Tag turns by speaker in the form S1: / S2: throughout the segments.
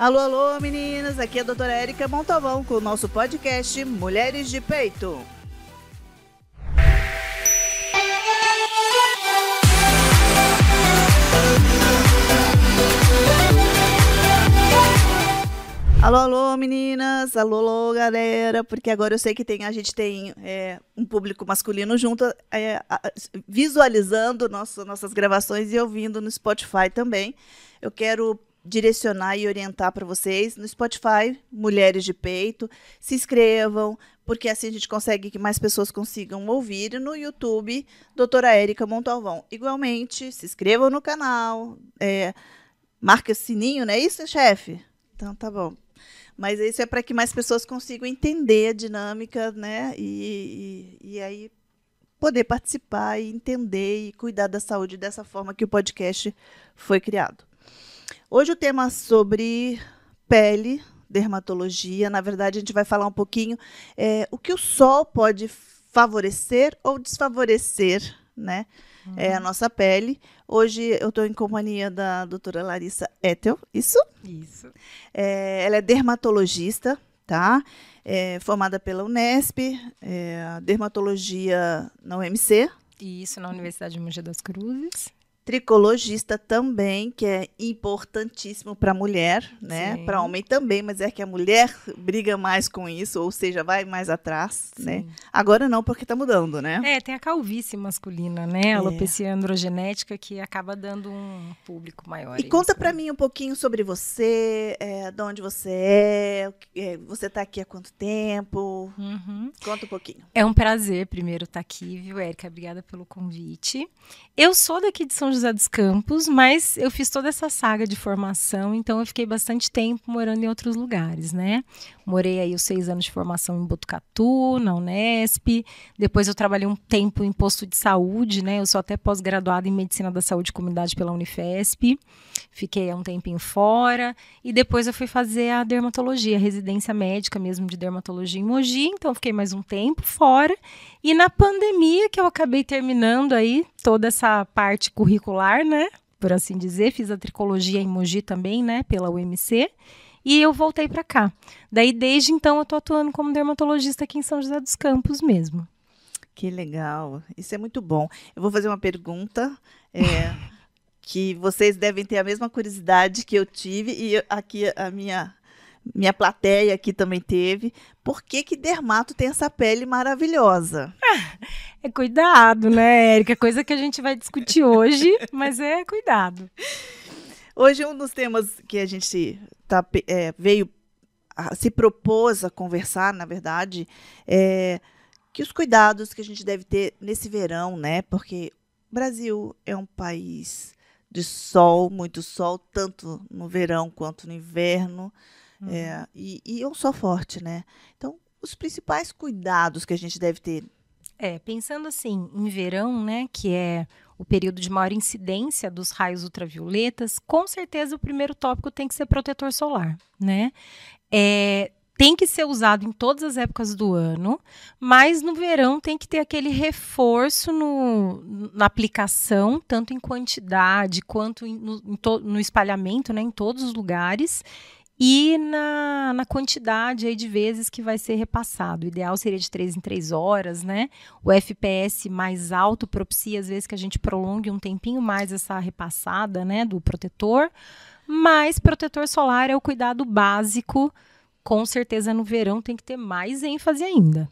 S1: Alô, alô, meninas! Aqui é a doutora Érica Montalvão com o nosso podcast Mulheres de Peito. Alô, alô, meninas! Alô, alô, galera! Porque agora eu sei que tem, a gente tem é, um público masculino junto, é, visualizando nosso, nossas gravações e ouvindo no Spotify também. Eu quero direcionar e orientar para vocês no Spotify, Mulheres de Peito. Se inscrevam, porque assim a gente consegue que mais pessoas consigam ouvir. E no YouTube, Doutora Érica Montalvão. Igualmente, se inscrevam no canal, é, marque o sininho, não é isso, chefe? Então tá bom. Mas isso é para que mais pessoas consigam entender a dinâmica, né? E, e, e, aí poder participar e entender e cuidar da saúde dessa forma que o podcast foi criado. Hoje o tema é sobre pele, dermatologia. Na verdade, a gente vai falar um pouquinho é, o que o sol pode favorecer ou desfavorecer, né? Uhum. É a uhum. nossa pele. Hoje eu estou em companhia da doutora Larissa Ethel, isso?
S2: Isso.
S1: É, ela é dermatologista, tá? É, formada pela Unesp, é, dermatologia na UMC.
S2: Isso, na Universidade de Mogi das Cruzes
S1: tricologista também, que é importantíssimo para a mulher, né? Para homem também, mas é que a mulher briga mais com isso, ou seja, vai mais atrás, né? Sim. né? Agora não, porque está mudando, né?
S2: É, tem a calvície masculina, né? A é. alopecia androgenética que acaba dando um público maior.
S1: E conta para mim um pouquinho sobre você, é, de onde você é, é você está aqui há quanto tempo? Uhum. Conta um pouquinho.
S2: É um prazer, primeiro, estar tá aqui, viu, Érica? Obrigada pelo convite. Eu sou daqui de São José José dos Campos, mas eu fiz toda essa saga de formação, então eu fiquei bastante tempo morando em outros lugares, né? Morei aí os seis anos de formação em Botucatu, na Unesp. Depois eu trabalhei um tempo em posto de saúde, né? Eu sou até pós-graduada em Medicina da Saúde e Comunidade pela Unifesp. Fiquei um tempinho fora. E depois eu fui fazer a dermatologia, a residência médica mesmo de dermatologia em Mogi. Então fiquei mais um tempo fora. E na pandemia que eu acabei terminando aí toda essa parte curricular, né? Por assim dizer, fiz a tricologia em Mogi também, né? Pela UMC e eu voltei para cá. Daí, desde então, eu tô atuando como dermatologista aqui em São José dos Campos mesmo.
S1: Que legal, isso é muito bom. Eu vou fazer uma pergunta é, que vocês devem ter a mesma curiosidade que eu tive e aqui a minha minha plateia aqui também teve. Por que que dermato tem essa pele maravilhosa?
S2: É cuidado, né, Érica? Coisa que a gente vai discutir hoje, mas é cuidado.
S1: Hoje um dos temas que a gente tá, é, veio, a, se propôs a conversar, na verdade, é que os cuidados que a gente deve ter nesse verão, né? Porque o Brasil é um país de sol, muito sol, tanto no verão quanto no inverno, uhum. é, e, e é um sol forte, né? Então, os principais cuidados que a gente deve ter.
S2: É, pensando assim, em verão, né, que é o período de maior incidência dos raios ultravioletas, com certeza o primeiro tópico tem que ser protetor solar, né? É, tem que ser usado em todas as épocas do ano, mas no verão tem que ter aquele reforço no, na aplicação, tanto em quantidade quanto em, no, em to, no espalhamento, né, em todos os lugares e na, na quantidade aí de vezes que vai ser repassado. O ideal seria de 3 em 3 horas, né? O FPS mais alto propicia, às vezes, que a gente prolongue um tempinho mais essa repassada, né, do protetor. Mas protetor solar é o cuidado básico. Com certeza no verão tem que ter mais ênfase ainda.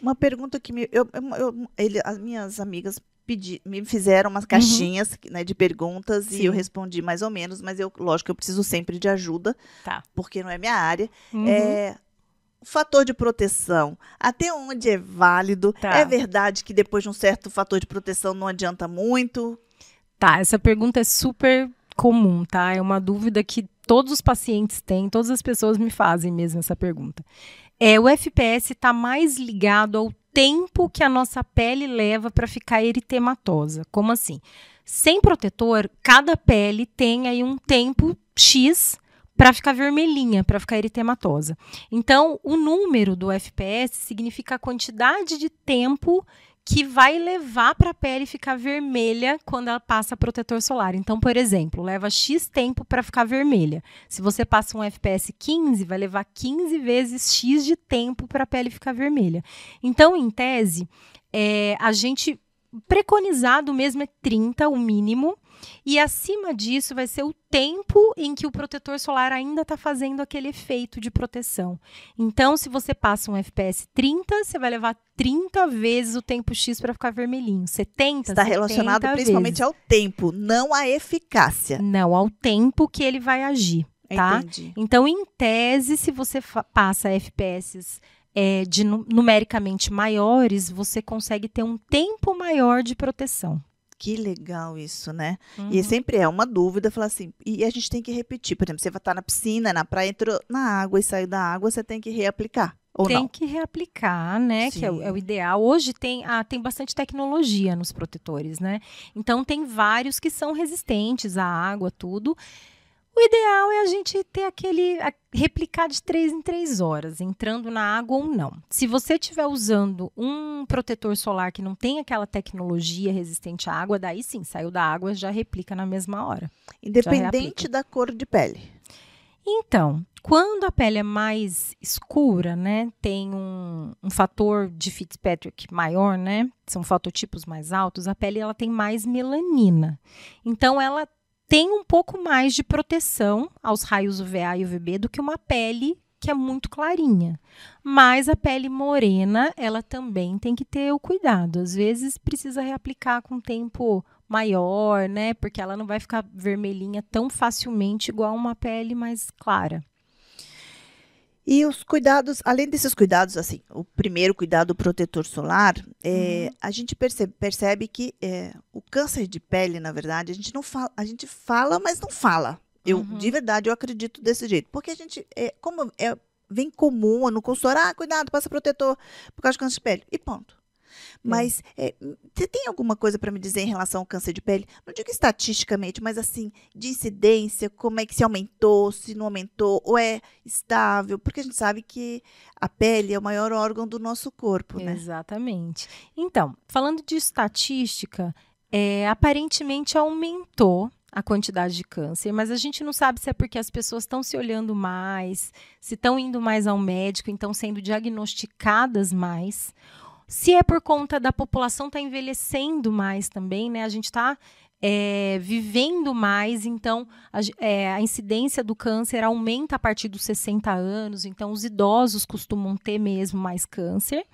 S1: Uma pergunta que me, eu, eu, ele, as minhas amigas pedi, me fizeram umas caixinhas uhum. né, de perguntas Sim. e eu respondi mais ou menos, mas eu, lógico, eu preciso sempre de ajuda,
S2: tá.
S1: porque não é minha área. Uhum. É, fator de proteção, até onde é válido? Tá. É verdade que depois de um certo fator de proteção não adianta muito?
S2: Tá, essa pergunta é super comum, tá? É uma dúvida que todos os pacientes têm, todas as pessoas me fazem mesmo essa pergunta. É, o FPS está mais ligado ao tempo que a nossa pele leva para ficar eritematosa. Como assim? Sem protetor, cada pele tem aí um tempo X para ficar vermelhinha, para ficar eritematosa. Então, o número do FPS significa a quantidade de tempo que vai levar para a pele ficar vermelha quando ela passa protetor solar. Então, por exemplo, leva X tempo para ficar vermelha. Se você passa um FPS 15, vai levar 15 vezes X de tempo para a pele ficar vermelha. Então, em tese, é, a gente preconizado mesmo é 30, o mínimo. E acima disso vai ser o tempo em que o protetor solar ainda está fazendo aquele efeito de proteção. Então, se você passa um FPS 30, você vai levar 30 vezes o tempo X para ficar vermelhinho. 70,
S1: Está relacionado
S2: vezes.
S1: principalmente ao tempo, não à eficácia.
S2: Não, ao tempo que ele vai agir. Tá?
S1: Entendi.
S2: Então, em tese, se você passa FPS é, de numericamente maiores, você consegue ter um tempo maior de proteção.
S1: Que legal isso, né?
S2: Uhum.
S1: E sempre é uma dúvida, falar assim, e a gente tem que repetir. Por exemplo, você vai estar na piscina, na praia, entrou na água e saiu da água, você tem que reaplicar. Ou
S2: tem
S1: não?
S2: que reaplicar, né? Que é o, é o
S1: Sim.
S2: ideal. Hoje tem, ah, tem bastante tecnologia nos protetores, né? Então tem vários que são resistentes à água, tudo. O ideal é a gente ter aquele. a- replicar de três em três horas, entrando na água ou não. Se você estiver usando um protetor solar que não tem aquela tecnologia resistente à água, daí sim, saiu da água, já replica na mesma hora.
S1: Independente da cor de pele.
S2: Então, quando a pele é mais escura, né, tem um, um fator de Fitzpatrick maior, né, são fototipos mais altos, a pele ela tem mais melanina. Então, ela tem um pouco mais de proteção aos raios UVA e UVB do que uma pele que é muito clarinha. Mas a pele morena, ela também tem que ter o cuidado. Às vezes precisa reaplicar com tempo maior, né? Porque ela não vai ficar vermelhinha tão facilmente igual uma pele mais clara.
S1: E os cuidados, além desses cuidados, assim, o primeiro cuidado, o protetor solar, é, a gente percebe, percebe que é, o câncer de pele, na verdade, a gente não fala, a gente fala, mas não fala. Eu,
S2: Uhum.
S1: de verdade, eu acredito desse jeito. Porque a gente, é, como é bem comum no consultório, ah, cuidado, passa protetor por causa de câncer de pele. E ponto. Mas é, você tem alguma coisa para me dizer em relação ao câncer de pele? Não digo estatisticamente, mas assim, de incidência, como é que se aumentou, se não aumentou, ou é estável? Porque a gente sabe que a pele é o maior órgão do nosso corpo, né?
S2: Exatamente. Então, falando de estatística, é, aparentemente aumentou a quantidade de câncer, mas a gente não sabe se é porque as pessoas estão se olhando mais, se estão indo mais ao médico, então sendo diagnosticadas mais. Se é por conta da população estar envelhecendo mais também, né? A gente está vivendo mais, então a, é, a incidência do câncer aumenta a partir dos 60 anos, então os idosos costumam ter mesmo mais câncer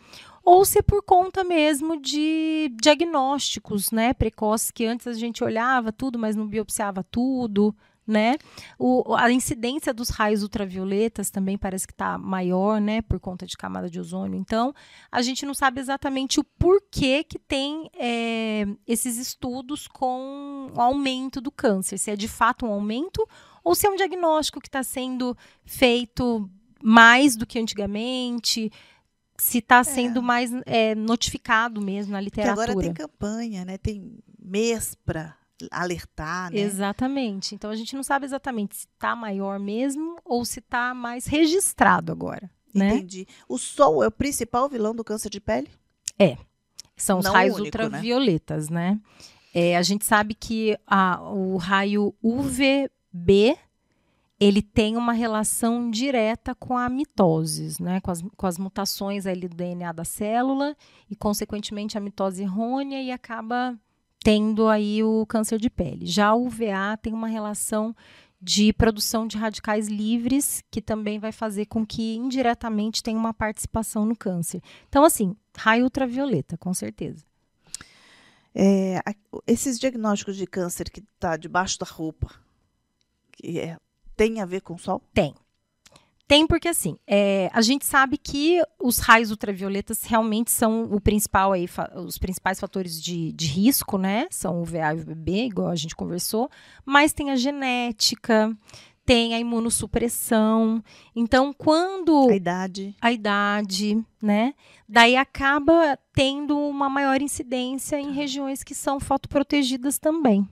S2: ou se é por conta mesmo de diagnósticos, né, precoces que antes a gente olhava tudo, mas não biopsiava tudo, né? O, a incidência dos raios ultravioletas também parece que está maior, né, por conta de camada de ozônio. Então, a gente não sabe exatamente o porquê que tem é, esses estudos com o aumento do câncer, se é de fato um aumento ou se é um diagnóstico que está sendo feito mais do que antigamente, se está sendo mais é, notificado mesmo na
S1: Que
S2: literatura.
S1: agora tem campanha, né? Tem mês para alertar, né?
S2: Exatamente. Então a gente não sabe exatamente se está maior mesmo ou se está mais registrado agora. Né?
S1: Entendi. O sol é o principal vilão do câncer de pele?
S2: São os
S1: Não
S2: raios
S1: único, né?
S2: ultravioletas, né? É, a gente sabe que a- o raio UVB ele tem uma relação direta com a mitose, né? Com as, com as mutações ali do DNA da célula e, consequentemente, a mitose errônea e acaba tendo aí o câncer de pele. Já o UVA tem uma relação de produção de radicais livres, que também vai fazer com que indiretamente tenha uma participação no câncer. Então, assim, raio ultravioleta, com certeza.
S1: É, esses diagnósticos de câncer que está debaixo da roupa, que é, tem a ver com o sol?
S2: Tem porque assim, é, a gente sabe que os raios ultravioletas realmente são o principal aí, os principais fatores de, de risco, né? São o VA e o VB, igual a gente conversou, mas tem a genética, tem a imunossupressão. Então, quando
S1: A idade.
S2: a idade, né? Daí acaba tendo uma maior incidência em regiões que são fotoprotegidas também.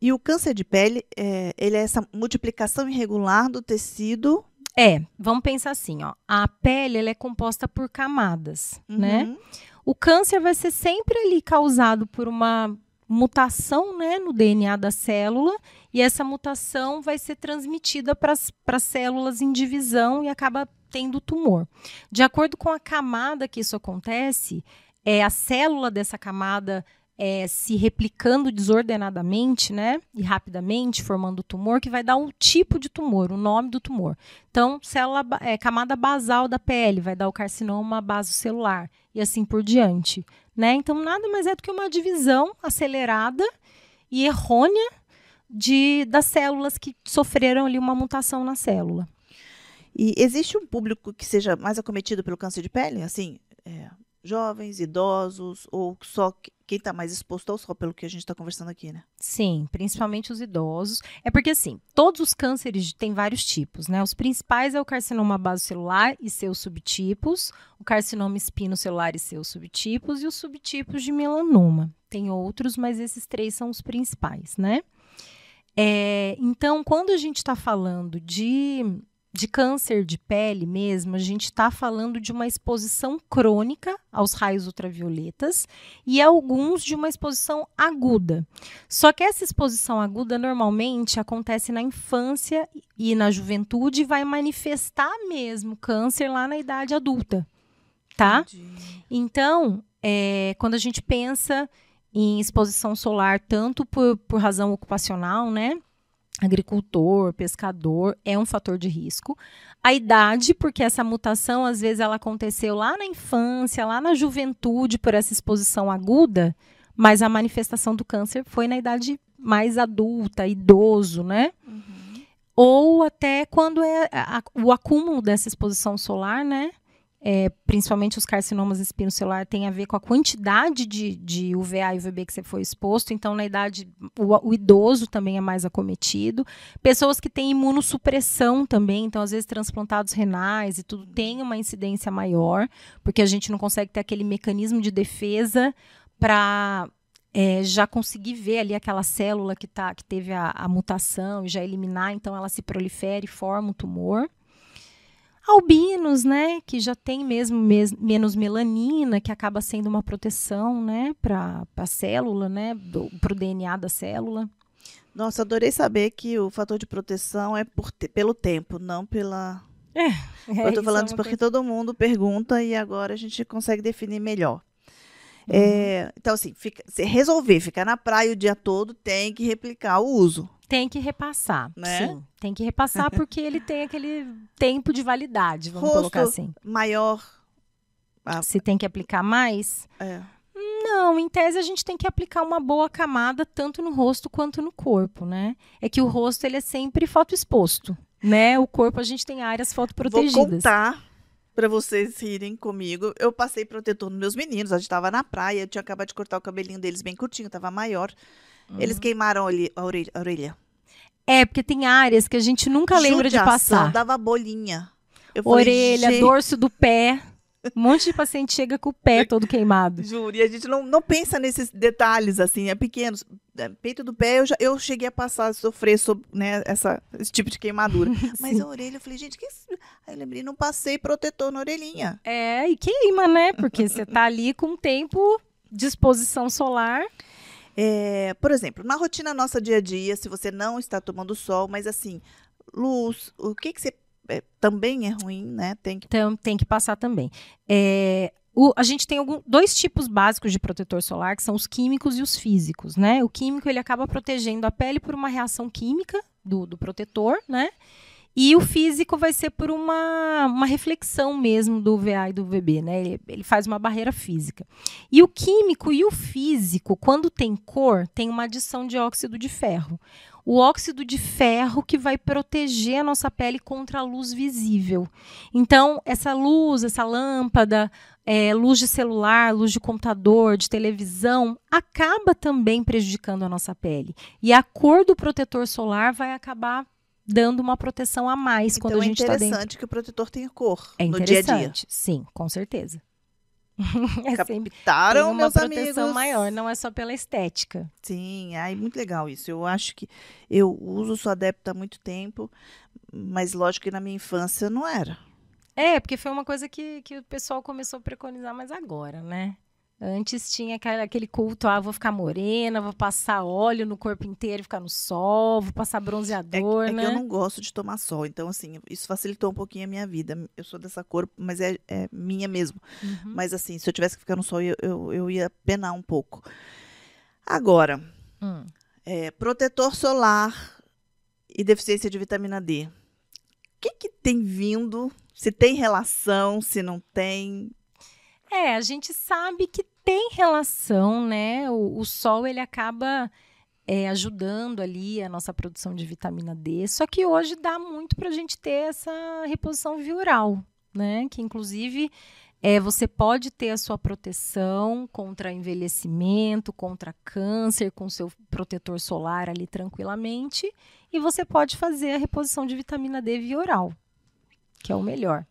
S1: E o câncer de pele, é, ele é essa multiplicação irregular do tecido,
S2: É, vamos pensar assim, ó. A pele ela é composta por camadas, né?
S1: Uhum.
S2: O câncer vai ser sempre ali causado por uma mutação né, no DNA da célula, e essa mutação vai ser transmitida para as células em divisão e acaba tendo tumor. De acordo com a camada que isso acontece, é a célula dessa camada é, se replicando desordenadamente, né, e rapidamente, formando tumor, que vai dar um tipo de tumor, o nome do tumor. Então, célula, é, camada basal da pele vai dar o carcinoma basocelular e assim por diante, né? Então, nada mais é do que uma divisão acelerada e errônea de das células que sofreram ali uma mutação na célula.
S1: E existe um público que seja mais acometido pelo câncer de pele, assim, é, jovens, idosos, ou só quem está mais exposto ao sol, pelo que a gente está conversando aqui, né?
S2: Sim, principalmente os idosos. É porque, assim, todos os cânceres têm vários tipos, né? Os principais é o carcinoma basocelular e seus subtipos, o carcinoma espinocelular e seus subtipos, e os subtipos de melanoma. Tem outros, mas esses três são os principais, né? É, então, quando a gente está falando de de câncer de pele mesmo, a gente está falando de uma exposição crônica aos raios ultravioletas e alguns de uma exposição aguda. Só que essa exposição aguda normalmente acontece na infância e na juventude e vai manifestar mesmo câncer lá na idade adulta, tá? Entendi. Então, é, quando a gente pensa em exposição solar, tanto por, por razão ocupacional, né? Agricultor, pescador, é um fator de risco. A idade, porque essa mutação às vezes ela aconteceu lá na infância, lá na juventude, por essa exposição aguda, mas a manifestação do câncer foi na idade mais adulta, idoso, né? Uhum. Ou até quando é a, o acúmulo dessa exposição solar, né? É, principalmente os carcinomas espinocelular, tem a ver com a quantidade de, de UVA e UVB que você foi exposto. Então, na idade, o, o, idoso também é mais acometido. Pessoas que têm imunossupressão também, então, às vezes, transplantados renais e tudo, tem uma incidência maior, porque a gente não consegue ter aquele mecanismo de defesa para é, já conseguir ver ali aquela célula que, tá, que teve a, a mutação e já eliminar, então ela se prolifera e forma o tumor albinos, né, que já tem mesmo mes menos melanina, que acaba sendo uma proteção, né, para a célula, né, para o DNA da célula.
S1: Nossa, adorei saber que o fator de proteção é por te pelo tempo, não pela. É, é eu estou falando é isso porque coisa... todo mundo pergunta e agora a gente consegue definir melhor. Uhum. É, então, assim, fica, se resolver ficar na praia o dia todo, tem que replicar o uso.
S2: Tem que repassar, né? sim. Tem que repassar porque ele tem aquele tempo de validade, vamos Rosto colocar assim.
S1: maior.
S2: Se tem que aplicar mais? É. Não, em tese a gente tem que aplicar uma boa camada tanto no rosto quanto no corpo, né? É que o rosto ele é sempre fotoexposto, né? O corpo a gente tem áreas fotoprotegidas.
S1: Vou contar para vocês rirem comigo. Eu passei protetor nos meus meninos, a gente estava na praia, eu tinha acabado de cortar o cabelinho deles bem curtinho, tava maior. Uhum. Eles queimaram a orelha, a orelha.
S2: É, porque tem áreas que a gente nunca lembra de passar.
S1: dava bolinha.
S2: Eu Orelha, falei, dorso do pé. Um monte de paciente chega com o pé todo queimado.
S1: Juro, e a gente não, não pensa nesses detalhes, assim, é pequeno. É, peito do pé, eu, já, eu cheguei a passar, a sofrer sobre, né, essa, esse tipo de queimadura. Mas a orelha, eu falei, gente, que isso? Aí eu lembrei, não passei protetor na orelhinha.
S2: É, e queima, né? Porque você tá ali com tempo de exposição solar.
S1: É, por exemplo, na rotina nossa dia a dia, se você não está tomando sol, mas assim, luz, o que que você é, também é ruim, né?
S2: Tem que, então, tem que passar também. É, o, a gente tem algum, dois tipos básicos de protetor solar, que são os químicos e os físicos, né? O químico ele acaba protegendo a pele por uma reação química do, do protetor, né? E o físico vai ser por uma, uma reflexão mesmo do VA e do VB, né? Ele, ele, faz uma barreira física. E o químico e o físico, quando tem cor, tem uma adição de óxido de ferro. O óxido de ferro que vai proteger a nossa pele contra a luz visível. Então, essa luz, essa lâmpada, é, luz de celular, luz de computador, de televisão, acaba também prejudicando a nossa pele. E a cor do protetor solar vai acabar dando uma proteção a mais então, quando a é gente está dentro. É
S1: interessante que o protetor tenha cor é no dia a dia.
S2: Sim, com certeza.
S1: é Captaram,
S2: uma
S1: meus
S2: proteção
S1: amigos.
S2: maior, não é só pela estética.
S1: Sim, ai, muito legal isso. Eu acho que eu uso, sou adepta há muito tempo, mas lógico que na minha infância não era.
S2: É, porque foi uma coisa que, que o pessoal começou a preconizar mais agora, né? Antes tinha aquele culto, ah, vou ficar morena, vou passar óleo no corpo inteiro, ficar no sol, vou passar bronzeador,
S1: é, é
S2: né?
S1: eu não gosto de tomar sol, então assim, isso facilitou um pouquinho a minha vida. Eu sou dessa cor, mas é, é minha mesmo. Uhum. Mas assim, se eu tivesse que ficar no sol, eu, eu, eu ia penar um pouco. Agora, hum. é, protetor solar e deficiência de vitamina D. O que, que tem vindo? Se tem relação, se não tem?
S2: É, a gente sabe que tem relação, né? O, o sol ele acaba é, ajudando ali a nossa produção de vitamina D. Só que hoje dá muito para a gente ter essa reposição viral, né? Que inclusive é, você pode ter a sua proteção contra envelhecimento, contra câncer, com seu protetor solar ali tranquilamente. E você pode fazer a reposição de vitamina D via oral, que é o melhor.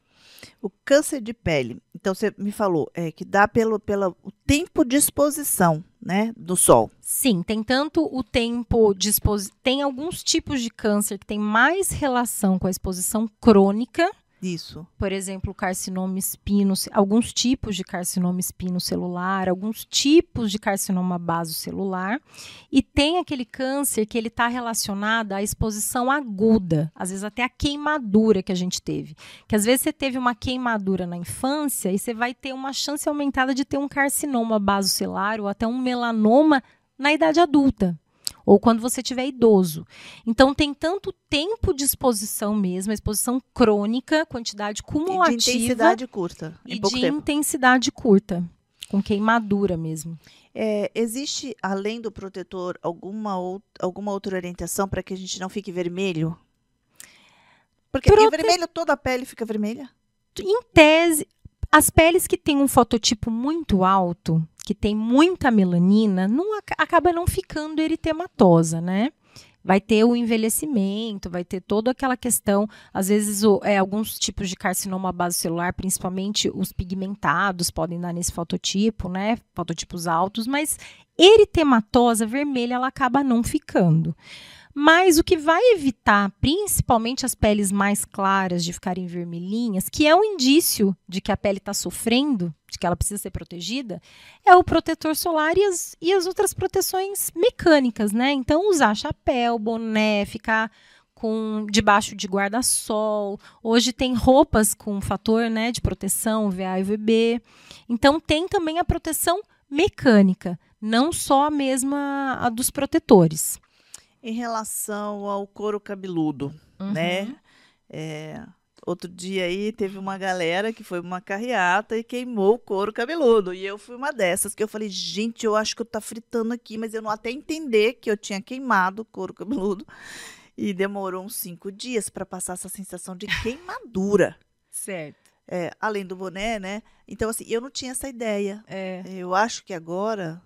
S1: O câncer de pele, então você me falou, é que dá pelo, pelo tempo de exposição, né, do sol.
S2: Sim, tem tanto o tempo de exposição, tem alguns tipos de câncer que tem mais relação com a exposição crônica,
S1: isso.
S2: Por exemplo, carcinoma espino, alguns tipos de carcinoma espinocelular, alguns tipos de carcinoma basocelular. E tem aquele câncer que ele está relacionado à exposição aguda, às vezes até a queimadura que a gente teve. Que às vezes você teve uma queimadura na infância e você vai ter uma chance aumentada de ter um carcinoma basocelular ou até um melanoma na idade adulta ou quando você tiver idoso. Então tem tanto tempo de exposição mesmo, exposição crônica, quantidade cumulativa.
S1: E de intensidade curta.
S2: E de tempo. intensidade curta, com queimadura mesmo.
S1: É, existe, além do protetor, alguma, ou, alguma outra orientação para que a gente não fique vermelho? Porque Prote... vermelho toda a pele fica vermelha?
S2: Em tese, as peles que têm um fototipo muito alto, que tem muita melanina, não acaba não ficando eritematosa, né? Vai ter o envelhecimento, vai ter toda aquela questão, às vezes o, é, alguns tipos de carcinoma base celular, principalmente os pigmentados, podem dar nesse fototipo, né? Fototipos altos, mas eritematosa vermelha ela acaba não ficando. Mas o que vai evitar, principalmente as peles mais claras, de ficarem vermelhinhas, que é um indício de que a pele está sofrendo, de que ela precisa ser protegida, é o protetor solar e as, e as outras proteções mecânicas, né? Então, usar chapéu, boné, ficar com debaixo de guarda-sol. Hoje tem roupas com fator né, de proteção, VA e VB. Então, tem também a proteção mecânica, não só a mesma a dos protetores
S1: em relação ao couro cabeludo, uhum. né? É, outro dia aí teve uma galera que foi uma carreata e queimou o couro cabeludo. E eu fui uma dessas que eu falei, gente, eu acho que eu tá fritando aqui, mas eu não até entender que eu tinha queimado o couro cabeludo. E demorou uns cinco dias para passar essa sensação de queimadura.
S2: certo.
S1: É, além do boné, né? Então, assim, eu não tinha essa ideia.
S2: É.
S1: Eu acho que agora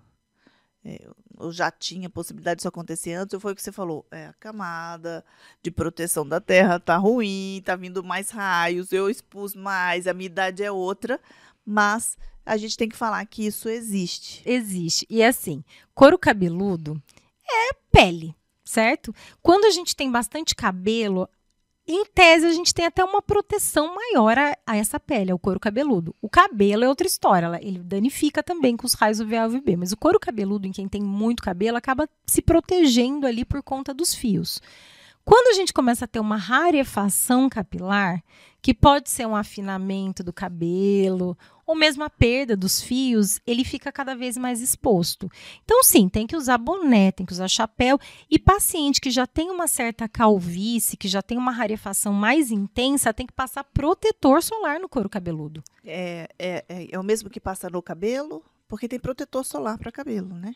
S1: é, ou já tinha possibilidade disso acontecer antes, ou foi o que você falou? É, a camada de proteção da terra tá ruim, tá vindo mais raios, eu expus mais, a minha idade é outra, mas a gente tem que falar que isso existe.
S2: Existe. E assim, couro cabeludo é pele, certo? Quando a gente tem bastante cabelo, em tese, a gente tem até uma proteção maior a, a, essa pele, ao couro cabeludo. O cabelo é outra história, ele danifica também com os raios UVA e UVB, mas o couro cabeludo, em quem tem muito cabelo, acaba se protegendo ali por conta dos fios. Quando a gente começa a ter uma rarefação capilar, que pode ser um afinamento do cabelo ou mesmo a perda dos fios, ele fica cada vez mais exposto. Então, sim, tem que usar boné, tem que usar chapéu. E paciente que já tem uma certa calvície, que já tem uma rarefação mais intensa, tem que passar protetor solar no couro cabeludo.
S1: É, é, é, é o mesmo que passa no cabelo? Porque tem protetor solar para cabelo, né?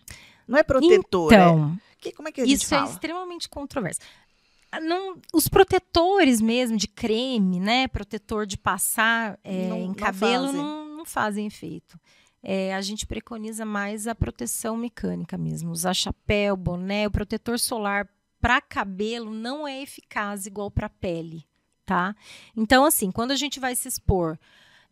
S1: Não é protetor,
S2: então,
S1: é... Que, como é que a gente
S2: isso
S1: é fala?
S2: é extremamente controverso. Ah, não, os protetores mesmo de creme, né? Protetor de passar é, não, em cabelo não fazem, não, não fazem efeito. É, a gente preconiza mais a proteção mecânica mesmo. Usar chapéu, boné, o protetor solar para cabelo não é eficaz igual para pele, tá? Então, assim, quando a gente vai se expor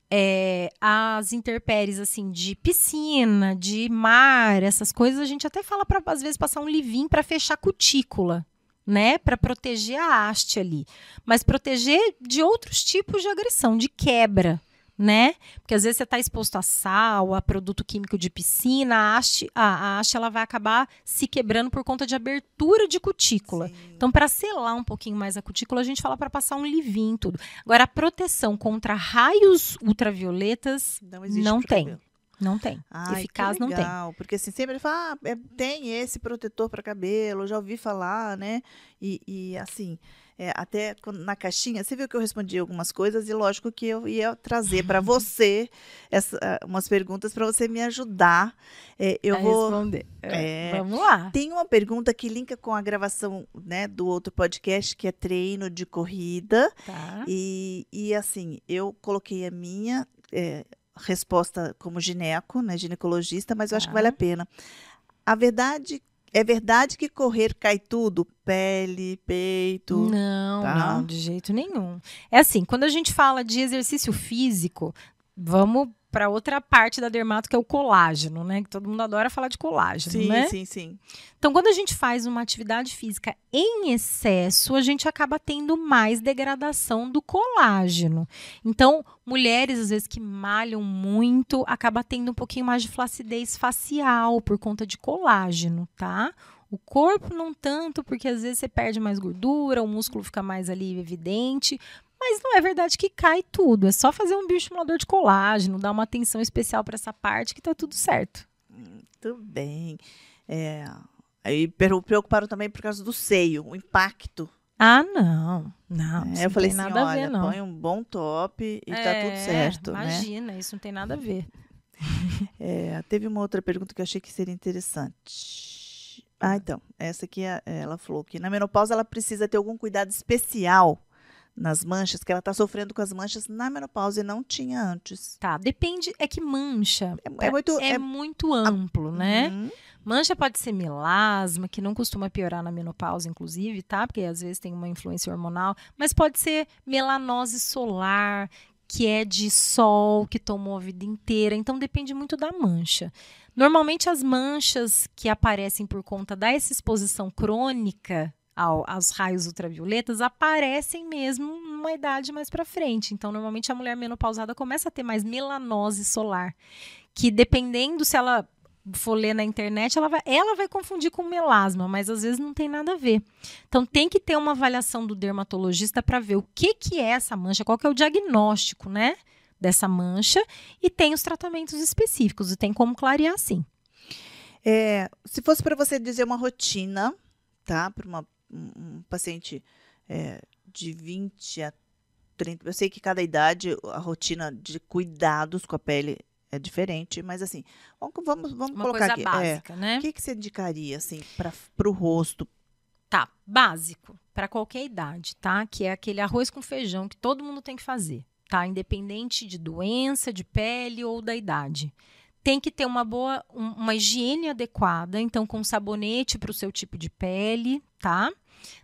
S2: é, às intempéries assim de piscina, de mar, essas coisas, a gente até fala para às vezes passar um livinho para fechar cutícula, né, para proteger a haste ali, mas proteger de outros tipos de agressão, de quebra, né? Porque às vezes você está exposto a sal, a produto químico de piscina, a haste, a, a haste ela vai acabar se quebrando por conta de abertura de cutícula. Sim. Então, para selar um pouquinho mais a cutícula, a gente fala para passar um livinho tudo. Agora, a proteção contra raios ultravioletas não, não tem. Cabelo. Não tem. Ai, Eficaz não tem.
S1: Porque assim, sempre ele fala, ah, é, tem esse protetor para cabelo, já ouvi falar, né? E, e assim, é, até na caixinha, você viu que eu respondi algumas coisas e lógico que eu ia trazer para você essa, umas perguntas para você me ajudar. É, eu
S2: a
S1: vou
S2: responder. É, é, Vamos lá.
S1: Tem uma pergunta que linka com a gravação né, do outro podcast que é treino de corrida. Tá. E, e assim, eu coloquei a minha é, resposta como gineco, né, ginecologista, mas eu tá. acho que vale a tá. pena. A verdade é verdade que correr cai tudo? Pele, peito?
S2: Não, tá? não, de jeito nenhum. É assim, quando a gente fala de exercício físico, vamos para outra parte da dermato que é o colágeno, né? Que todo mundo adora falar de colágeno,
S1: sim,
S2: né?
S1: Sim, sim,
S2: Então, quando a gente faz uma atividade física em excesso, a gente acaba tendo mais degradação do colágeno. Então, mulheres às vezes que malham muito, acaba tendo um pouquinho mais de flacidez facial por conta de colágeno, tá? O corpo não tanto, porque às vezes você perde mais gordura, o músculo fica mais ali evidente, mas não é verdade que cai tudo. É só fazer um bioestimulador de colágeno, dar uma atenção especial para essa parte que tá tudo certo.
S1: Muito bem. É, aí preocuparam também por causa do seio, o impacto.
S2: Ah, não. Não,
S1: é, eu falei assim, nada olha, a ver, não. põe um bom top e é, tá tudo é, certo.
S2: Né? Imagina,
S1: né?
S2: isso não tem nada a ver.
S1: É, teve uma outra pergunta que eu achei que seria interessante. Ah, então, essa aqui, é, ela falou que na menopausa ela precisa ter algum cuidado especial nas manchas, que ela está sofrendo com as manchas na menopausa e não tinha antes.
S2: Tá, depende, é que mancha é, é muito, é, é muito amplo, a, né? Uhum. Mancha pode ser melasma, que não costuma piorar na menopausa, inclusive, tá? Porque às vezes tem uma influência hormonal, mas pode ser melanose solar, que é de sol, que tomou a vida inteira. Então depende muito da mancha. Normalmente as manchas que aparecem por conta dessa exposição crônica ao, aos raios ultravioletas aparecem mesmo numa idade mais para frente. Então, normalmente a mulher menopausada começa a ter mais melanose solar, que dependendo se ela for ler na internet, ela vai, ela vai confundir com melasma, mas às vezes não tem nada a ver. Então tem que ter uma avaliação do dermatologista para ver o que, que é essa mancha, qual que é o diagnóstico, né, dessa mancha, e tem os tratamentos específicos, e tem como clarear sim.
S1: É, se fosse para você dizer uma rotina, tá, para uma um, paciente é, de 20 a 30, eu sei que cada idade, a rotina de cuidados com a pele é diferente, mas assim, vamos, vamos, Uma colocar aqui.
S2: É, básica,
S1: é,
S2: né?
S1: O que, que você indicaria, assim, para o rosto?
S2: Tá, básico, para qualquer idade, tá? Que é aquele arroz com feijão que todo mundo tem que fazer, tá? Independente de doença, de pele ou da idade tem que ter uma boa, uma higiene adequada, então com sabonete para o seu tipo de pele, tá?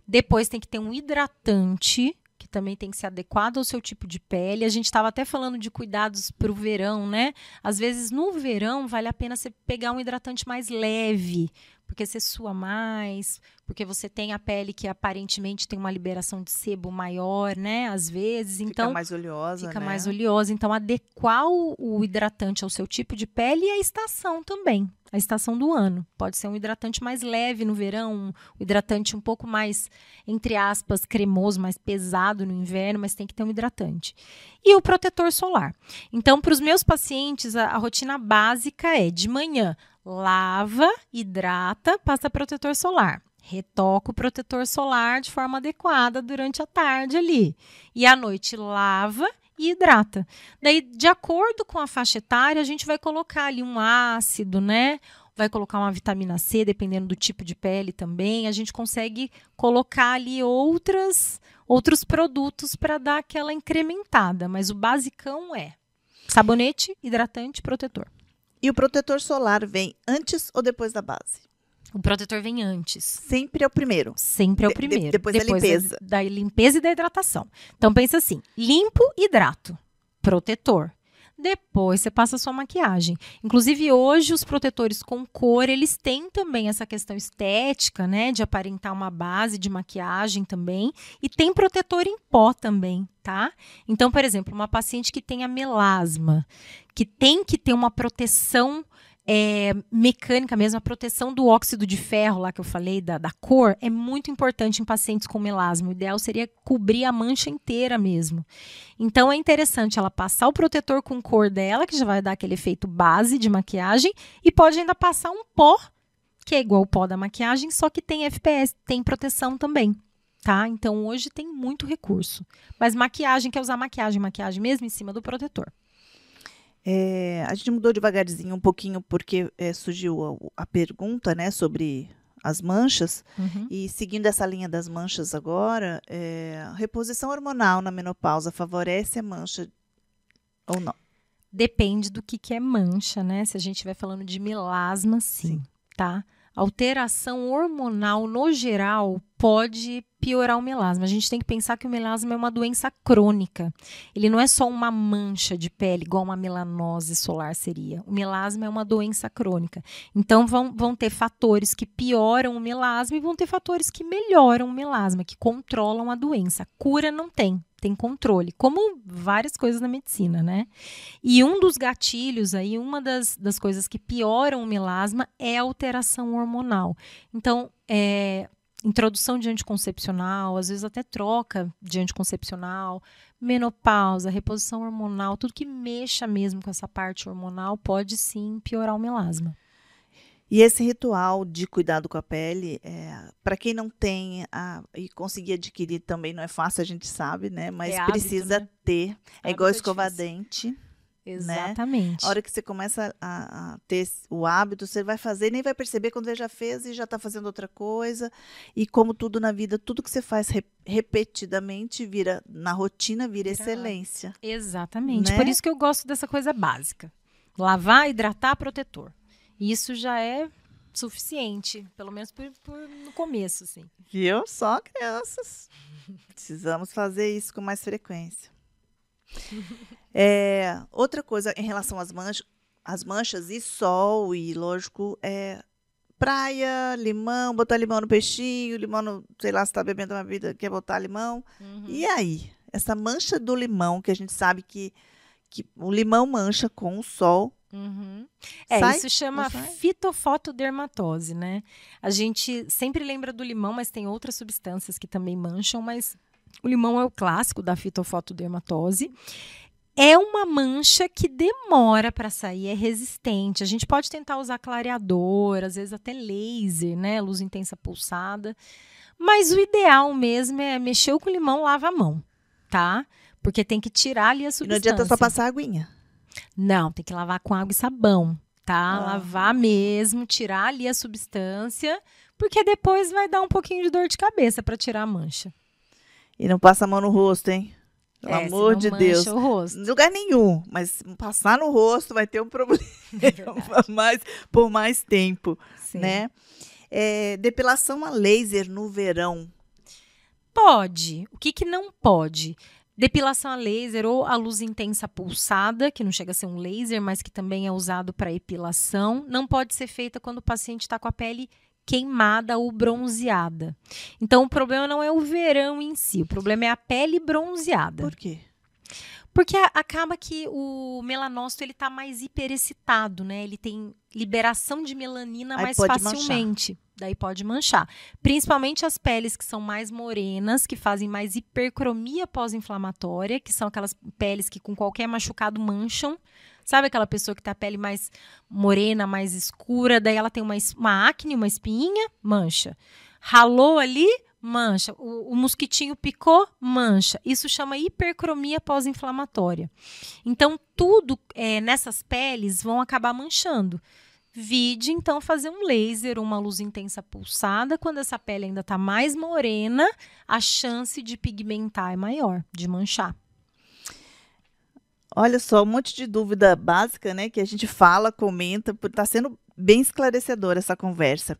S2: Depois tem que ter um hidratante, que também tem que ser adequado ao seu tipo de pele. A gente estava até falando de cuidados para o verão, né? Às vezes no verão vale a pena você pegar um hidratante mais leve, porque você sua mais, porque você tem a pele que aparentemente tem uma liberação de sebo maior, né? Às vezes,
S1: fica
S2: então
S1: mais oleosa,
S2: fica
S1: né?
S2: mais oleosa. Então adequar o, hidratante ao seu tipo de pele e a estação também, a estação do ano. Pode ser um hidratante mais leve no verão, um hidratante um pouco mais entre aspas cremoso, mais pesado no inverno, mas tem que ter um hidratante. E o protetor solar. Então, para os meus pacientes, a, a rotina básica é de manhã lava, hidrata, passa protetor solar. Retoca o protetor solar de forma adequada durante a tarde ali. E à noite lava e hidrata. Daí, de acordo com a faixa etária, a gente vai colocar ali um ácido, né? Vai colocar uma vitamina C, dependendo do tipo de pele também. A gente consegue colocar ali outras, outros produtos para dar aquela incrementada. Mas o basicão é sabonete, hidratante, protetor.
S1: E o protetor solar vem antes ou depois da base?
S2: O protetor vem antes.
S1: Sempre é o primeiro.
S2: Sempre é o primeiro. De,
S1: depois, depois, da limpeza.
S2: Da, da limpeza e da hidratação. Então pensa assim: limpo, hidrato, protetor. Depois você passa a sua maquiagem. Inclusive hoje os protetores com cor, eles têm também essa questão estética, né, de aparentar uma base de maquiagem também, e tem protetor em pó também, tá? Então, por exemplo, uma paciente que tenha melasma, que tem que ter uma proteção é, mecânica mesmo, a proteção do óxido de ferro, lá que eu falei, da, da cor, é muito importante em pacientes com melasma. O ideal seria cobrir a mancha inteira mesmo. Então é interessante ela passar o protetor com cor dela, que já vai dar aquele efeito base de maquiagem, e pode ainda passar um pó, que é igual o pó da maquiagem, só que tem FPS, tem proteção também. Tá? Então hoje tem muito recurso. Mas maquiagem, quer usar maquiagem, maquiagem mesmo em cima do protetor.
S1: É, a gente mudou devagarzinho um pouquinho porque é, surgiu a, a, pergunta né, sobre as manchas. Uhum. E seguindo essa linha das manchas agora, é, reposição hormonal na menopausa favorece a mancha ou não?
S2: Depende do que, que é mancha, né? Se a gente estiver falando de melasma, sim, sim. tá? Alteração hormonal no geral pode piorar o melasma. A gente tem que pensar que o melasma é uma doença crônica. Ele não é só uma mancha de pele, igual uma melanose solar seria. O melasma é uma doença crônica. Então, vão, vão ter fatores que pioram o melasma e vão ter fatores que melhoram o melasma, que controlam a doença. Cura não tem tem controle, como várias coisas na medicina, né? E um dos gatilhos aí, uma das, das coisas que pioram o melasma é a alteração hormonal. Então, é, introdução de anticoncepcional, às vezes até troca de anticoncepcional, menopausa, reposição hormonal, tudo que mexa mesmo com essa parte hormonal pode sim piorar o melasma.
S1: E esse ritual de cuidado com a pele, é, para quem não tem a, e conseguir adquirir também não é fácil, a gente sabe, né? Mas é hábito, precisa né? ter. É igual escovar dente. Né?
S2: Exatamente.
S1: Né? A hora que você começa a, a, ter o hábito, você vai fazer, nem vai perceber quando você já fez e já está fazendo outra coisa. E como tudo na vida, tudo que você faz re, repetidamente vira, na rotina, vira excelência.
S2: Exatamente. Né? Por isso que eu gosto dessa coisa básica. Lavar, hidratar, protetor. Isso já é suficiente, pelo menos por, por, no começo, assim.
S1: Viu? Só crianças. Precisamos fazer isso com mais frequência. É, outra coisa em relação às manchas, as manchas e sol, e lógico, é praia, limão, botar limão no peixinho, limão no, sei lá, se está bebendo uma vida, quer botar limão. Uhum. E aí? Essa mancha do limão, que a gente sabe que, que o limão mancha com o sol,
S2: Uhum. É, sai? isso chama fitofotodermatose, né? A gente sempre lembra do limão, mas tem outras substâncias que também mancham, mas o limão é o clássico da fitofotodermatose. É uma mancha que demora para sair, é resistente. A gente pode tentar usar clareador, às vezes até laser, né? Luz intensa pulsada. Mas o ideal mesmo é mexer com o limão, lava a mão, tá? Porque tem que tirar ali a substância. E não
S1: adianta só passar aguinha.
S2: Não, tem que lavar com água e sabão, tá? Ah. Lavar mesmo, tirar ali a substância, porque depois vai dar um pouquinho de dor de cabeça para tirar a mancha.
S1: E não passa a mão no rosto, hein? Pelo é, amor de Deus.
S2: O rosto.
S1: Em lugar nenhum, mas passar no rosto vai ter um problema é mais, por mais tempo, Sim. né? É, depilação a laser no verão.
S2: Pode. O que, que não pode? Depilação a laser ou a luz intensa pulsada, que não chega a ser um laser, mas que também é usado para epilação, não pode ser feita quando o paciente está com a pele queimada ou bronzeada. Então, o problema não é o verão em si, o problema é a pele bronzeada.
S1: Por quê?
S2: Porque acaba que o melanócito ele está mais hiperexcitado, né? Ele tem liberação de melanina Aí mais facilmente. Manchar. Daí pode manchar. Principalmente as peles que são mais morenas, que fazem mais hipercromia pós-inflamatória, que são aquelas peles que com qualquer machucado mancham. Sabe aquela pessoa que tem a pele mais morena, mais escura, daí ela tem uma, uma acne, uma espinha, mancha. Ralou ali, mancha. O, o, mosquitinho picou, mancha. Isso chama hipercromia pós-inflamatória. Então, tudo é, nessas peles vão acabar manchando. Vide, então, fazer um laser uma luz intensa pulsada. Quando essa pele ainda está mais morena, a chance de pigmentar é maior, de manchar.
S1: Olha só, um monte de dúvida básica, né? Que a gente fala, comenta, está sendo bem esclarecedora essa conversa.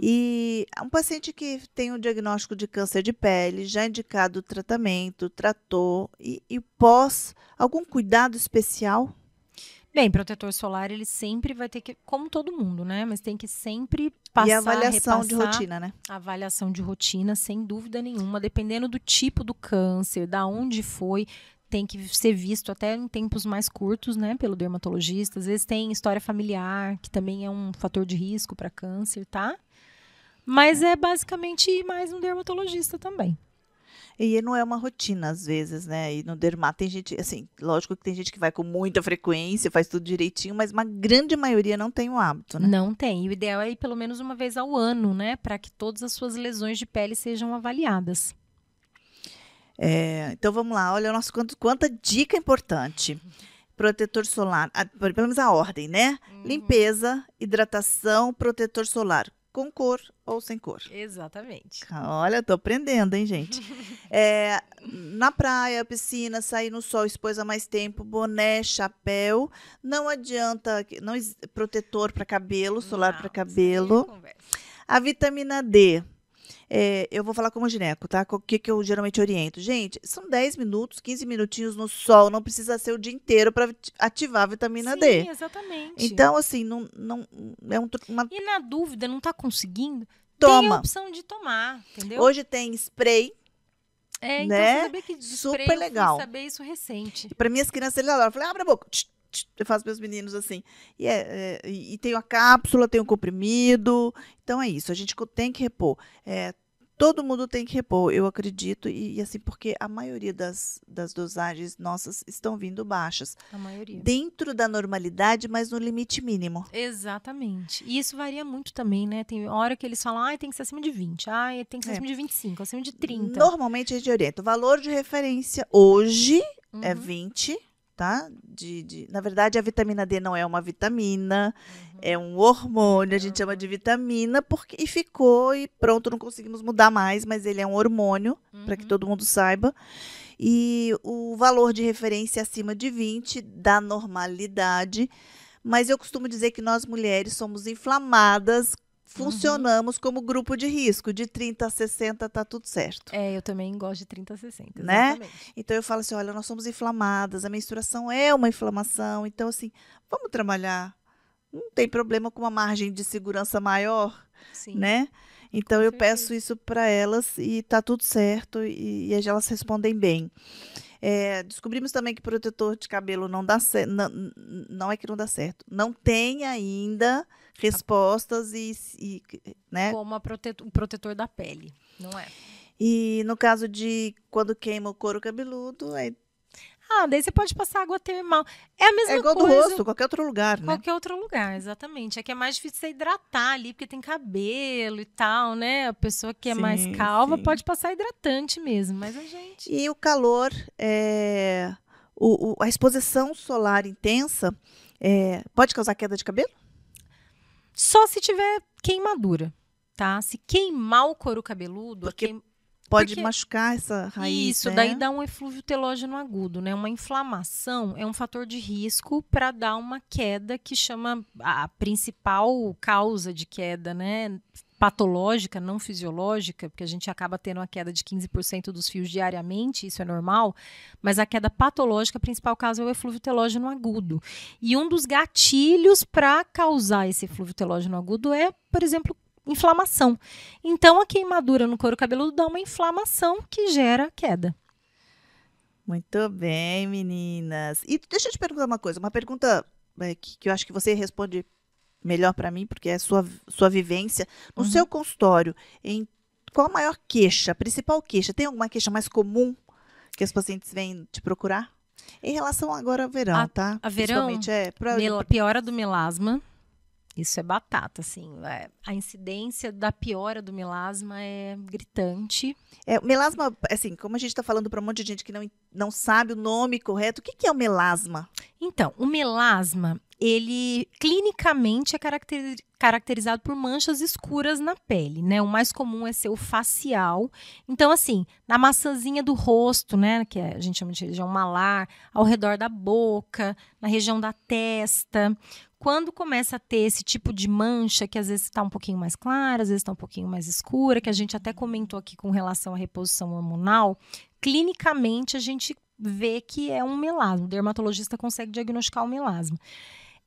S1: E um paciente que tem um diagnóstico de câncer de pele, já indicado o tratamento, tratou, e, e pós, algum cuidado especial?
S2: Bem, protetor solar ele sempre vai ter que, como todo mundo, né? Mas tem que sempre passar,
S1: e avaliação
S2: repassar,
S1: de rotina, né?
S2: Avaliação de rotina, sem dúvida nenhuma, dependendo do tipo do câncer, da onde foi, tem que ser visto até em tempos mais curtos, né, pelo dermatologista. Às vezes tem história familiar, que também é um fator de risco para câncer, tá? Mas é basicamente mais um dermatologista também.
S1: E não é uma rotina, às vezes, né? E no dermato tem gente, assim, lógico que tem gente que vai com muita frequência, faz tudo direitinho, mas uma grande maioria não tem o hábito, né?
S2: Não tem. O ideal é ir pelo menos uma vez ao ano, né? Para que todas as suas lesões de pele sejam avaliadas.
S1: É, então vamos lá, olha nosso quanto, quanta dica importante. Protetor solar, a, pelo menos a ordem, né? Uhum. Limpeza, hidratação, protetor solar com cor ou sem cor.
S2: Exatamente.
S1: Olha, tô aprendendo, hein, gente? é, na praia, piscina, sair no sol, expôs há mais tempo, boné, chapéu. Não adianta, não protetor para cabelo, solar para cabelo. A vitamina D é, eu vou falar como gineco, tá? O que, que eu geralmente oriento? Gente, são 10 minutos, 15 minutinhos no sol, não precisa ser o dia inteiro para ativar a vitamina
S2: Sim,
S1: D.
S2: exatamente.
S1: Então, assim, não, não, é um, uma...
S2: E na dúvida, não está conseguindo?
S1: Toma.
S2: Tem a opção de tomar, entendeu?
S1: Hoje tem spray.
S2: É, então
S1: né? Super legal.
S2: saber isso recente.
S1: Para minhas crianças, ele adora. Eu falei, abre a boca. Eu faço meus meninos assim. E, é, é, e tem a cápsula, tem o comprimido. Então é isso. A gente tem que repor. É, todo mundo tem que repor, eu acredito, e, e, assim, porque a maioria das, das dosagens nossas estão vindo baixas.
S2: A maioria.
S1: Dentro da normalidade, mas no limite mínimo.
S2: Exatamente. E isso varia muito também, né? Tem hora que eles falam, ah, tem que ser acima de 20, ah, tem que ser é. acima de 25, acima de 30.
S1: Normalmente a gente orienta. O valor de referência hoje é uhum. é 20 tá? De, de, na verdade, a vitamina D não é uma vitamina, uhum. é um hormônio, a gente chama de vitamina, porque e ficou e pronto, não conseguimos mudar mais, mas ele é um hormônio, uhum. para que todo mundo saiba. E o valor de referência é acima de 20 da normalidade. Mas eu costumo dizer que nós mulheres somos inflamadas funcionamos uhum. como grupo de risco. De 30 a 60 tá tudo certo.
S2: É, eu também gosto de 30 a 60.
S1: Né? Então eu falo assim: olha, nós somos inflamadas, a menstruação é uma inflamação. Então, assim, vamos trabalhar. Não tem problema com uma margem de segurança maior, Sim. né? Então com eu certeza. peço isso para elas e tá tudo certo e, e elas respondem bem. É, descobrimos também que protetor de cabelo não dá certo. Não, não é que não dá certo. Não tem ainda respostas e, e né?
S2: Como protetor, o protetor da pele, não é?
S1: E no caso de quando queima o couro cabeludo, aí
S2: ah, daí você pode passar água termal. É a mesma coisa.
S1: É igual
S2: coisa,
S1: do rosto, qualquer outro lugar, né?
S2: Qualquer outro lugar, exatamente. É que é mais difícil você hidratar ali, porque tem cabelo e tal, né? A pessoa que é sim, mais calva sim. pode passar hidratante mesmo, mas a gente...
S1: E o calor, é... o, o, a exposição solar intensa é... pode causar queda de cabelo?
S2: Só se tiver queimadura, tá? Se queimar o couro cabeludo...
S1: Porque... Queim Pode Porque machucar essa raiz.
S2: Isso,
S1: né?
S2: daí dá um eflúvio telógeno agudo, né? Uma inflamação é um fator de risco para dar uma queda que chama a principal causa de queda, né? Patológica, não fisiológica, porque a gente acaba tendo uma queda de 15% dos fios diariamente, isso é normal, mas a queda patológica, principal causa é o eflúvio telógeno agudo. E um dos gatilhos para causar esse eflúvio telógeno agudo é, por exemplo, inflamação. Então, a queimadura no couro cabeludo dá uma inflamação que gera queda.
S1: Muito bem, meninas. E deixa eu te perguntar uma coisa, uma pergunta é, que, eu acho que você responde melhor para mim, porque é sua, sua vivência. No uhum. seu consultório, em qual a maior queixa, a principal queixa? Tem alguma queixa mais comum que os pacientes vêm te procurar? Em relação agora ao verão, a,
S2: tá? A verão, é, pra... piora do melasma, isso é batata, assim. É, a incidência da piora do melasma é gritante.
S1: É, melasma, assim, como a gente está falando para um monte de gente que não, não sabe o nome correto, o que, que é o melasma?
S2: Então, o melasma ele clinicamente é caracter, caracterizado por manchas escuras na pele, né? O mais comum é ser o facial. Então, assim, na maçãzinha do rosto, né? Que a gente chama de região malar, ao redor da boca, na região da testa. Quando começa a ter esse tipo de mancha, que às vezes está um pouquinho mais clara, às vezes está um pouquinho mais escura, que a gente até comentou aqui com relação à reposição hormonal, clinicamente a gente vê que é um melasma. O dermatologista consegue diagnosticar o melasma.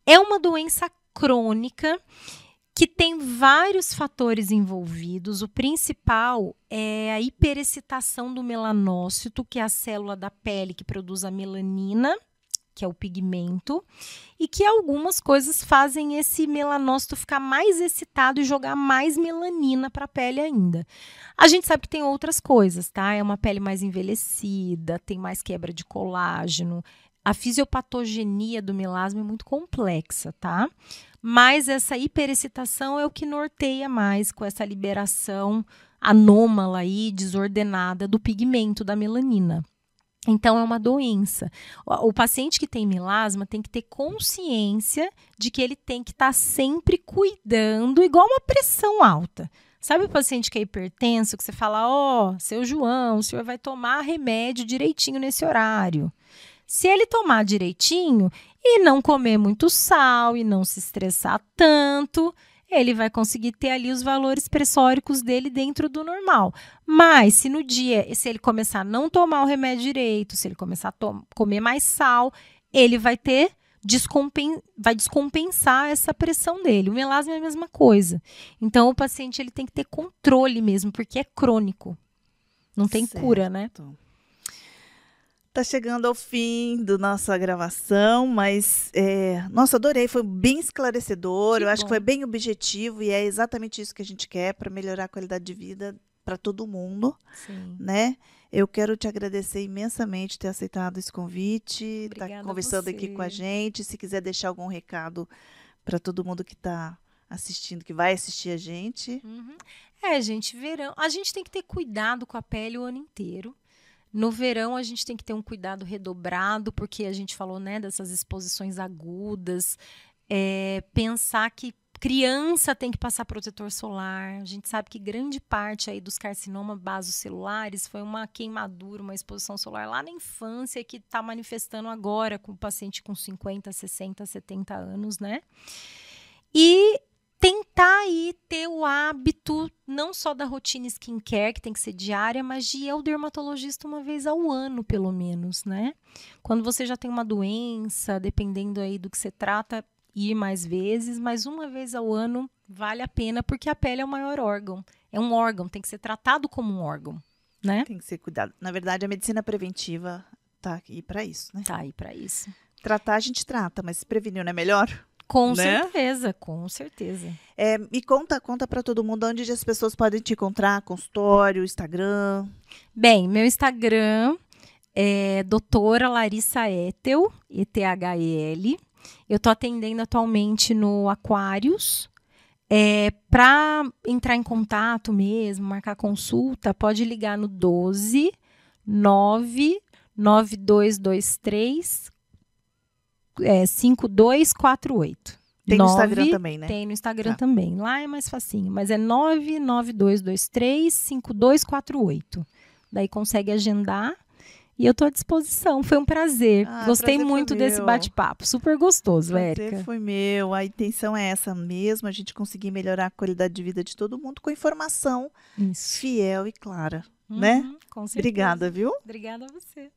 S2: É uma doença crônica que tem vários fatores envolvidos. O principal é a hiperexcitação do melanócito, que é a célula da pele que produz a melanina, que é o pigmento, e que algumas coisas fazem esse melanócito ficar mais excitado e jogar mais melanina para a pele ainda. A gente sabe que tem outras coisas, tá? É uma pele mais envelhecida, tem mais quebra de colágeno, a fisiopatogenia do melasma é muito complexa, tá? Mas essa hiperexcitação é o que norteia mais com essa liberação anômala e desordenada do pigmento da melanina. Então, é uma doença. O, paciente que tem melasma tem que ter consciência de que ele tem que estar tá sempre cuidando, igual uma pressão alta. Sabe o paciente que é hipertenso, que você fala, ó, oh, seu João, o senhor vai tomar remédio direitinho nesse horário. Se ele tomar direitinho e não comer muito sal e não se estressar tanto, ele vai conseguir ter ali os valores pressóricos dele dentro do normal. Mas se no dia, se ele começar a não tomar o remédio direito, se ele começar a comer mais sal, ele vai ter descompen vai descompensar essa pressão dele. O melasma é a mesma coisa. Então o paciente ele tem que ter controle mesmo, porque é crônico. Não tem certo. cura, né?
S1: Tá chegando ao fim da nossa gravação, mas é, nossa, adorei, foi bem esclarecedor. Que eu bom. acho que foi bem objetivo e é exatamente isso que a gente quer para melhorar a qualidade de vida para todo mundo, Sim. né? Eu quero te agradecer imensamente ter aceitado esse convite, estar tá conversando aqui com a gente. Se quiser deixar algum recado para todo mundo que está assistindo, que vai assistir a gente.
S2: Uhum. É, gente, verão. A gente tem que ter cuidado com a pele o ano inteiro. No verão a gente tem que ter um cuidado redobrado, porque a gente falou né, dessas exposições agudas, é, pensar que criança tem que passar protetor solar. A gente sabe que grande parte aí dos carcinomas basocelulares foi uma queimadura, uma exposição solar lá na infância que está manifestando agora com o paciente com 50, 60, 70 anos, né? E tentar aí ter o hábito não só da rotina skincare, que tem que ser diária, mas de ir ao dermatologista uma vez ao ano, pelo menos, né? Quando você já tem uma doença, dependendo aí do que você trata, ir mais vezes, mas uma vez ao ano vale a pena, porque a pele é o maior órgão. É um órgão, tem que ser tratado como um órgão, né?
S1: Tem que ser cuidado. Na verdade, a medicina preventiva tá aí para isso, né?
S2: Tá aí para isso.
S1: Tratar a gente trata, mas se prevenir não é melhor?
S2: Com né? certeza, com certeza.
S1: É, me conta, conta para todo mundo onde as pessoas podem te encontrar, consultório, Instagram.
S2: Bem, meu Instagram é doutora Larissa Etel, E-T-H-E-L. Eu estou atendendo atualmente no Aquários. É, para entrar em contato mesmo, marcar consulta, pode ligar no 12 9 9223 é 5248.
S1: Tem no Instagram também, né?
S2: Tem no Instagram tá. também. Lá é mais facinho, mas é 992235248. Daí consegue agendar e eu tô à disposição. Foi um prazer. Ah, Gostei prazer muito desse bate-papo. Super gostoso, Érica.
S1: foi meu. A intenção é essa mesmo, a gente conseguir melhorar a qualidade de vida de todo mundo com informação Isso. fiel e clara, uhum, né? Com certeza. Obrigada, viu?
S2: Obrigada a você.